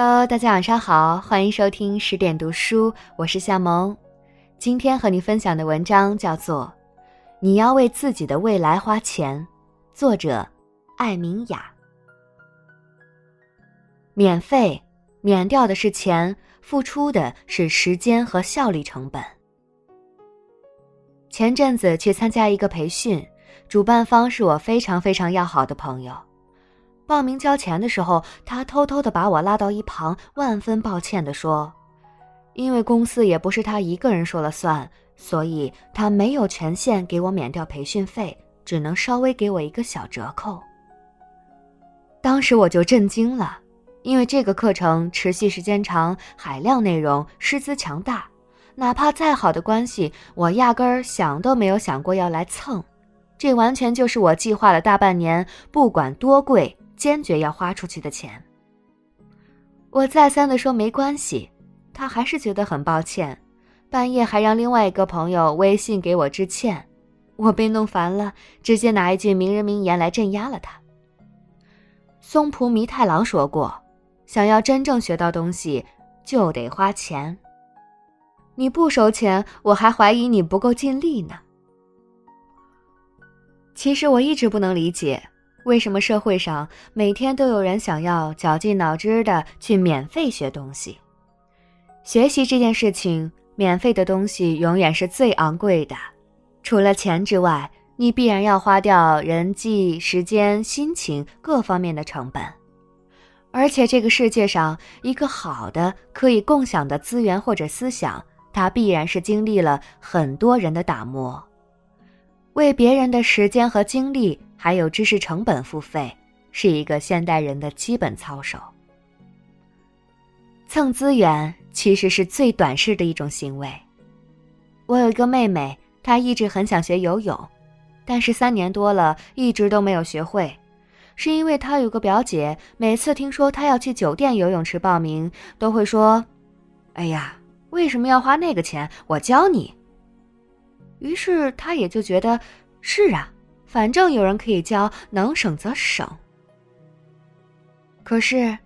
Hello，大家晚上好，欢迎收听十点读书，我是夏萌。今天和你分享的文章叫做《你要为自己的未来花钱》，作者艾明雅。免费，免掉的是钱，付出的是时间和效率成本。前阵子去参加一个培训，主办方是我非常非常要好的朋友。报名交钱的时候，他偷偷的把我拉到一旁，万分抱歉的说：“因为公司也不是他一个人说了算，所以他没有权限给我免掉培训费，只能稍微给我一个小折扣。”当时我就震惊了，因为这个课程持续时间长，海量内容，师资强大，哪怕再好的关系，我压根儿想都没有想过要来蹭，这完全就是我计划了大半年，不管多贵。坚决要花出去的钱。我再三的说没关系，他还是觉得很抱歉，半夜还让另外一个朋友微信给我致歉。我被弄烦了，直接拿一句名人名言来镇压了他。松浦弥太郎说过：“想要真正学到东西，就得花钱。你不收钱，我还怀疑你不够尽力呢。”其实我一直不能理解。为什么社会上每天都有人想要绞尽脑汁的去免费学东西？学习这件事情，免费的东西永远是最昂贵的。除了钱之外，你必然要花掉人际、时间、心情各方面的成本。而且这个世界上，一个好的可以共享的资源或者思想，它必然是经历了很多人的打磨。为别人的时间和精力。还有知识成本付费，是一个现代人的基本操守。蹭资源其实是最短视的一种行为。我有一个妹妹，她一直很想学游泳，但是三年多了，一直都没有学会，是因为她有个表姐，每次听说她要去酒店游泳池报名，都会说：“哎呀，为什么要花那个钱？我教你。”于是她也就觉得是啊。反正有人可以教，能省则省。可是，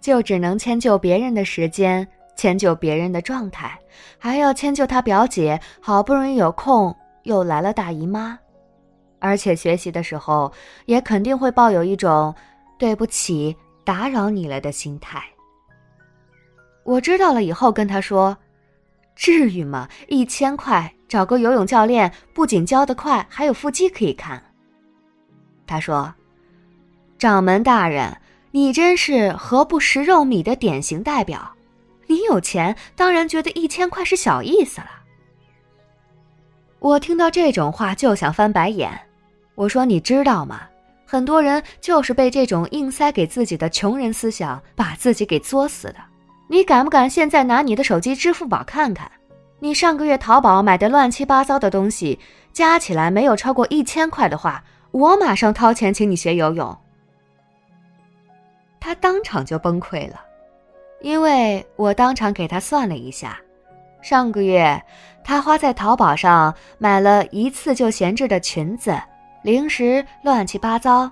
就只能迁就别人的时间，迁就别人的状态，还要迁就他表姐。好不容易有空，又来了大姨妈，而且学习的时候也肯定会抱有一种“对不起，打扰你了”的心态。我知道了以后，跟他说：“至于吗？一千块找个游泳教练，不仅教得快，还有腹肌可以看。”他说：“掌门大人，你真是何不食肉糜的典型代表。你有钱，当然觉得一千块是小意思了。”我听到这种话就想翻白眼。我说：“你知道吗？很多人就是被这种硬塞给自己的穷人思想把自己给作死的。你敢不敢现在拿你的手机支付宝看看？你上个月淘宝买的乱七八糟的东西，加起来没有超过一千块的话。”我马上掏钱请你学游泳。他当场就崩溃了，因为我当场给他算了一下，上个月他花在淘宝上买了一次就闲置的裙子、零食，乱七八糟，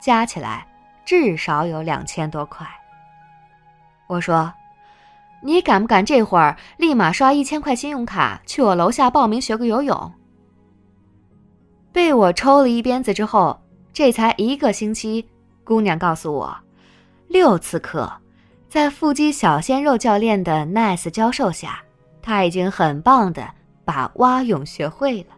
加起来至少有两千多块。我说：“你敢不敢这会儿立马刷一千块信用卡去我楼下报名学个游泳？”被我抽了一鞭子之后，这才一个星期，姑娘告诉我，六次课，在腹肌小鲜肉教练的 nice 教授下，她已经很棒的把蛙泳学会了。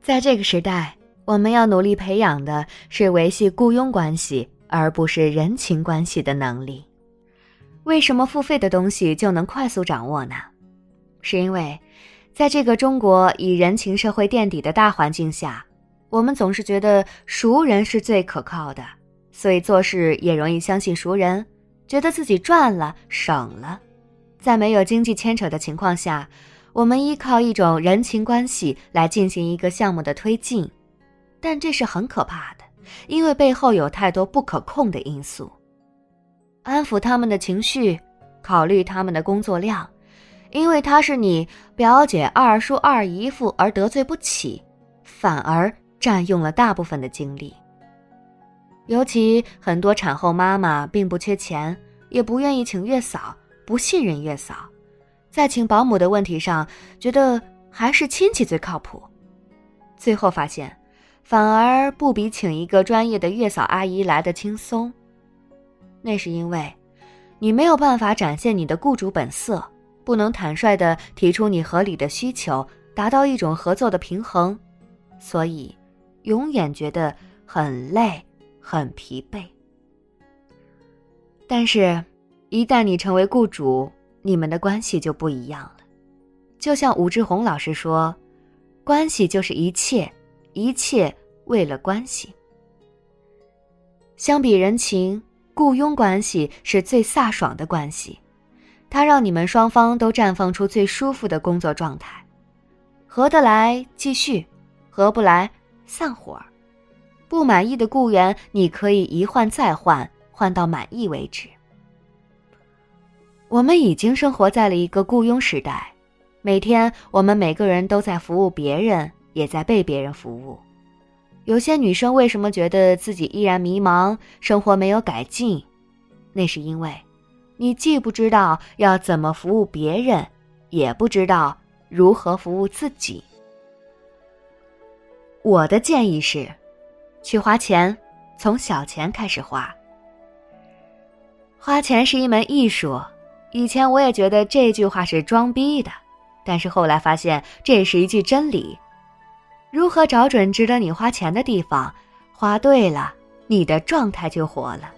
在这个时代，我们要努力培养的是维系雇佣关系，而不是人情关系的能力。为什么付费的东西就能快速掌握呢？是因为。在这个中国以人情社会垫底的大环境下，我们总是觉得熟人是最可靠的，所以做事也容易相信熟人，觉得自己赚了省了。在没有经济牵扯的情况下，我们依靠一种人情关系来进行一个项目的推进，但这是很可怕的，因为背后有太多不可控的因素。安抚他们的情绪，考虑他们的工作量。因为他是你表姐、二叔、二姨夫而得罪不起，反而占用了大部分的精力。尤其很多产后妈妈并不缺钱，也不愿意请月嫂，不信任月嫂，在请保姆的问题上，觉得还是亲戚最靠谱。最后发现，反而不比请一个专业的月嫂阿姨来的轻松。那是因为，你没有办法展现你的雇主本色，不能坦率的提出你合理的需求，达到一种合作的平衡，所以，永远觉得很累，很疲惫。但是，一旦你成为雇主，你们的关系就不一样了。就像武志红老师说：“关系就是一切，一切为了关系。”相比人情，雇佣关系是最飒爽的关系，它让你们双方都绽放出最舒服的工作状态。合得来继续，合不来散伙。不满意的雇员，你可以一换再换。换到满意为止。我们已经生活在了一个雇佣时代，每天我们每个人都在服务别人，也在被别人服务。有些女生为什么觉得自己依然迷茫，生活没有改进？那是因为，你既不知道要怎么服务别人，也不知道如何服务自己。我的建议是，去花钱，从小钱开始花。花钱是一门艺术，以前我也觉得这句话是装逼的，但是后来发现这是一句真理。如何找准值得你花钱的地方，花对了，你的状态就活了。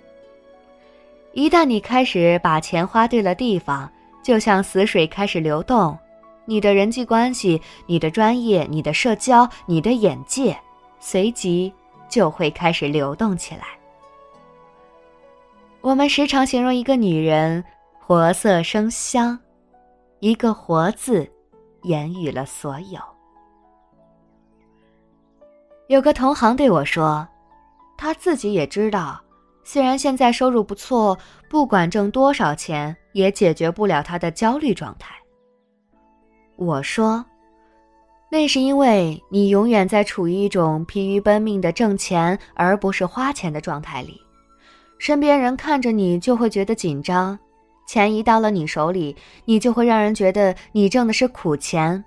一旦你开始把钱花对了地方，就像死水开始流动，你的人际关系、你的专业、你的社交、你的眼界，随即就会开始流动起来。我们时常形容一个女人活色生香，一个“活”字，言语了所有。有个同行对我说，他自己也知道，虽然现在收入不错，不管挣多少钱，也解决不了他的焦虑状态。我说，那是因为你永远在处于一种疲于奔命的挣钱而不是花钱的状态里。身边人看着你就会觉得紧张，钱一到了你手里，你就会让人觉得你挣的是苦钱。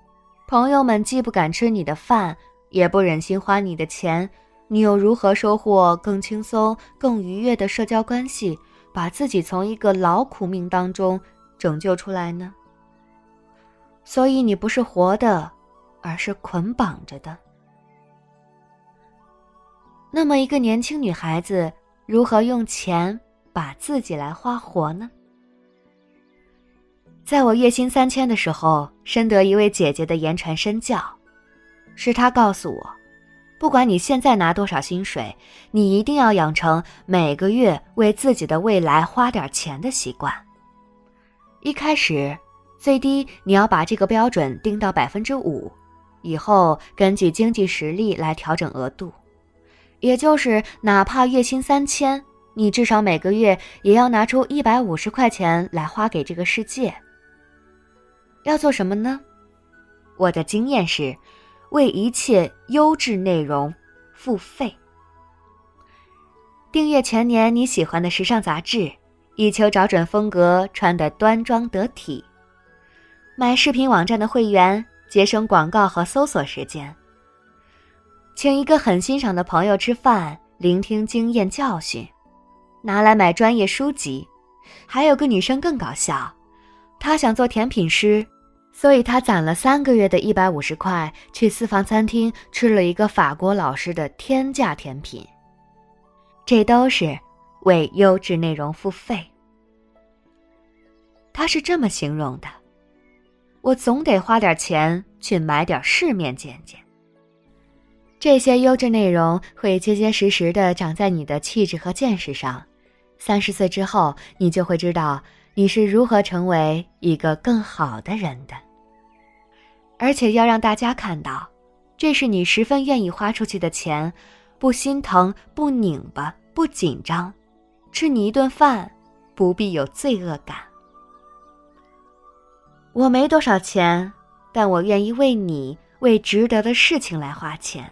朋友们既不敢吃你的饭，也不忍心花你的钱，你又如何收获更轻松、更愉悦的社交关系，把自己从一个劳苦命当中拯救出来呢？所以你不是活的，而是捆绑着的。那么，一个年轻女孩子。如何用钱把自己来花活呢？在我月薪三千的时候，深得一位姐姐的言传身教，是他告诉我，不管你现在拿多少薪水，你一定要养成每个月为自己的未来花点钱的习惯。一开始，最低你要把这个标准定到百分之五，以后根据经济实力来调整额度。也就是，哪怕月薪三千，你至少每个月也要拿出一百五十块钱来花给这个世界。要做什么呢？我的经验是，为一切优质内容付费。订阅全年你喜欢的时尚杂志，以求找准风格，穿得端庄得体。买视频网站的会员，节省广告和搜索时间。请一个很欣赏的朋友吃饭，聆听经验教训，拿来买专业书籍。还有个女生更搞笑，她想做甜品师，所以他攒了三个月的一百五十块，去私房餐厅吃了一个法国老师的天价甜品。这都是为优质内容付费。他是这么形容的：我总得花点钱去买点世面见见。这些优质内容会结结实实的长在你的气质和见识上，三十岁之后，你就会知道你是如何成为一个更好的人的。而且要让大家看到，这是你十分愿意花出去的钱，不心疼，不拧巴，不紧张，吃你一顿饭，不必有罪恶感。我没多少钱，但我愿意为你，为值得的事情来花钱。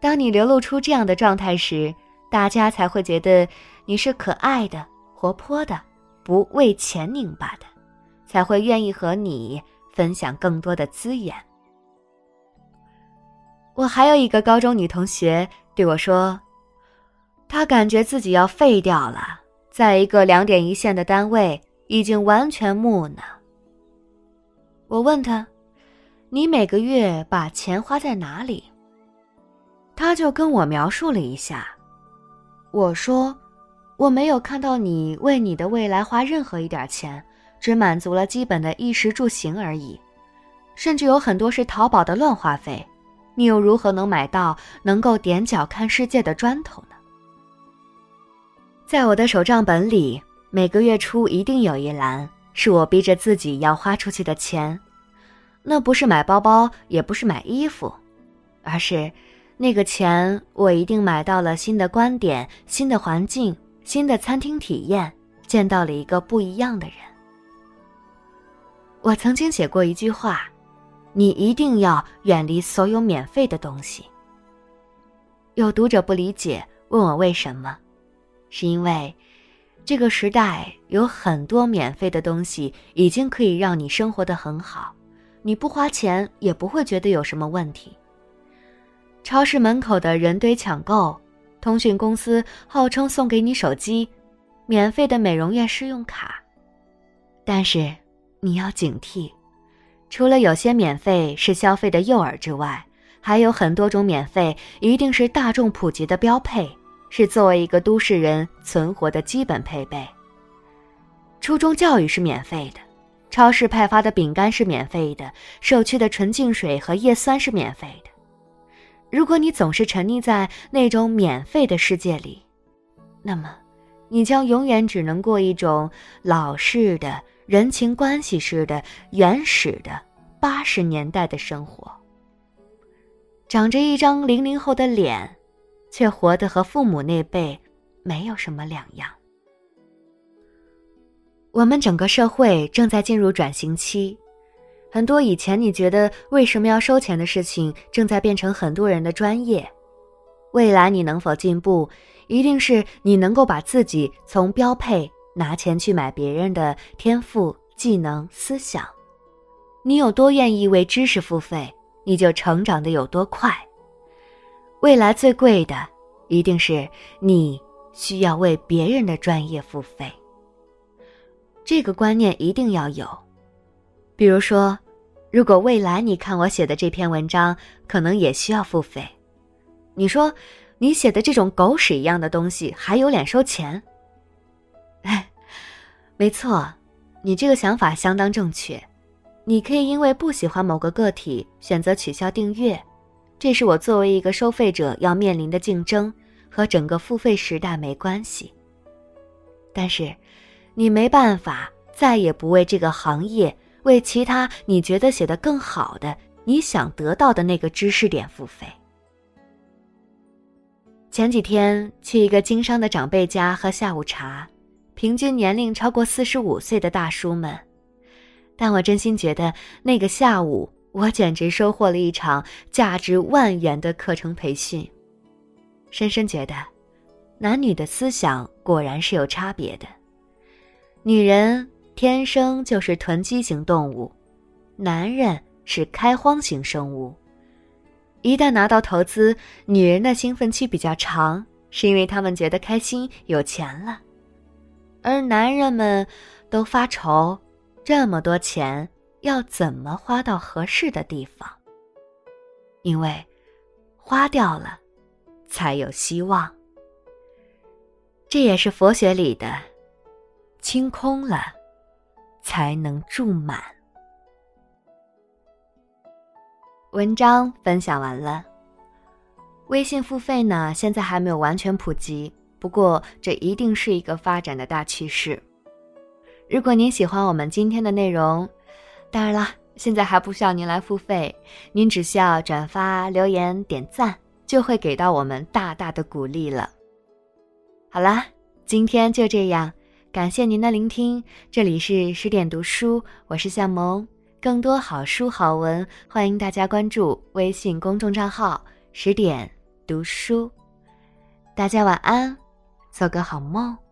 当你流露出这样的状态时，大家才会觉得你是可爱的、活泼的，不为钱拧巴的，才会愿意和你分享更多的资源。我还有一个高中女同学对我说，她感觉自己要废掉了，在一个两点一线的单位，已经完全木讷。我问她：“你每个月把钱花在哪里？”她就跟我描述了一下。我说：“我没有看到你为你的未来花任何一点钱，只满足了基本的衣食住行而已，甚至有很多是淘宝的乱花费。”你又如何能买到能够踮脚看世界的砖头呢？在我的手账本里，每个月初一定有一栏是我逼着自己要花出去的钱，那不是买包包，也不是买衣服，而是那个钱我一定买到了新的观点、新的环境、新的餐厅体验，见到了一个不一样的人。我曾经写过一句话。你一定要远离所有免费的东西。有读者不理解，问我为什么？是因为这个时代有很多免费的东西，已经可以让你生活的很好，你不花钱也不会觉得有什么问题。超市门口的人堆抢购，通讯公司号称送给你手机，免费的美容院试用卡，但是你要警惕。除了有些免费是消费的诱饵之外，还有很多种免费一定是大众普及的标配，是作为一个都市人存活的基本配备。初中教育是免费的，超市派发的饼干是免费的，社区的纯净水和叶酸是免费的。如果你总是沉溺在那种免费的世界里，那么，你将永远只能过一种老式的。人情关系似的原始的八十年代的生活，长着一张零零后的脸，却活得和父母那辈没有什么两样。我们整个社会正在进入转型期，很多以前你觉得为什么要收钱的事情，正在变成很多人的专业。未来你能否进步，一定是你能够把自己从标配。拿钱去买别人的天赋、技能、思想，你有多愿意为知识付费，你就成长的有多快。未来最贵的，一定是你需要为别人的专业付费。这个观念一定要有。比如说，如果未来你看我写的这篇文章，可能也需要付费，你说你写的这种狗屎一样的东西，还有脸收钱？没错，你这个想法相当正确。你可以因为不喜欢某个个体选择取消订阅，这是我作为一个收费者要面临的竞争，和整个付费时代没关系。但是，你没办法再也不为这个行业、为其他你觉得写的更好的、你想得到的那个知识点付费。前几天去一个经商的长辈家喝下午茶。平均年龄超过四十五岁的大叔们，但我真心觉得那个下午，我简直收获了一场价值万元的课程培训。深深觉得，男女的思想果然是有差别的。女人天生就是囤积型动物，男人是开荒型生物。一旦拿到投资，女人的兴奋期比较长，是因为她们觉得开心、有钱了。而男人们都发愁，这么多钱要怎么花到合适的地方？因为花掉了，才有希望。这也是佛学里的“清空了，才能住满”。文章分享完了。微信付费呢，现在还没有完全普及。不过，这一定是一个发展的大趋势。如果您喜欢我们今天的内容，当然了，现在还不需要您来付费，您只需要转发、留言、点赞，就会给到我们大大的鼓励了。好啦，今天就这样，感谢您的聆听。这里是十点读书，我是向萌。更多好书好文，欢迎大家关注微信公众账号“十点读书”。大家晚安。做个好梦。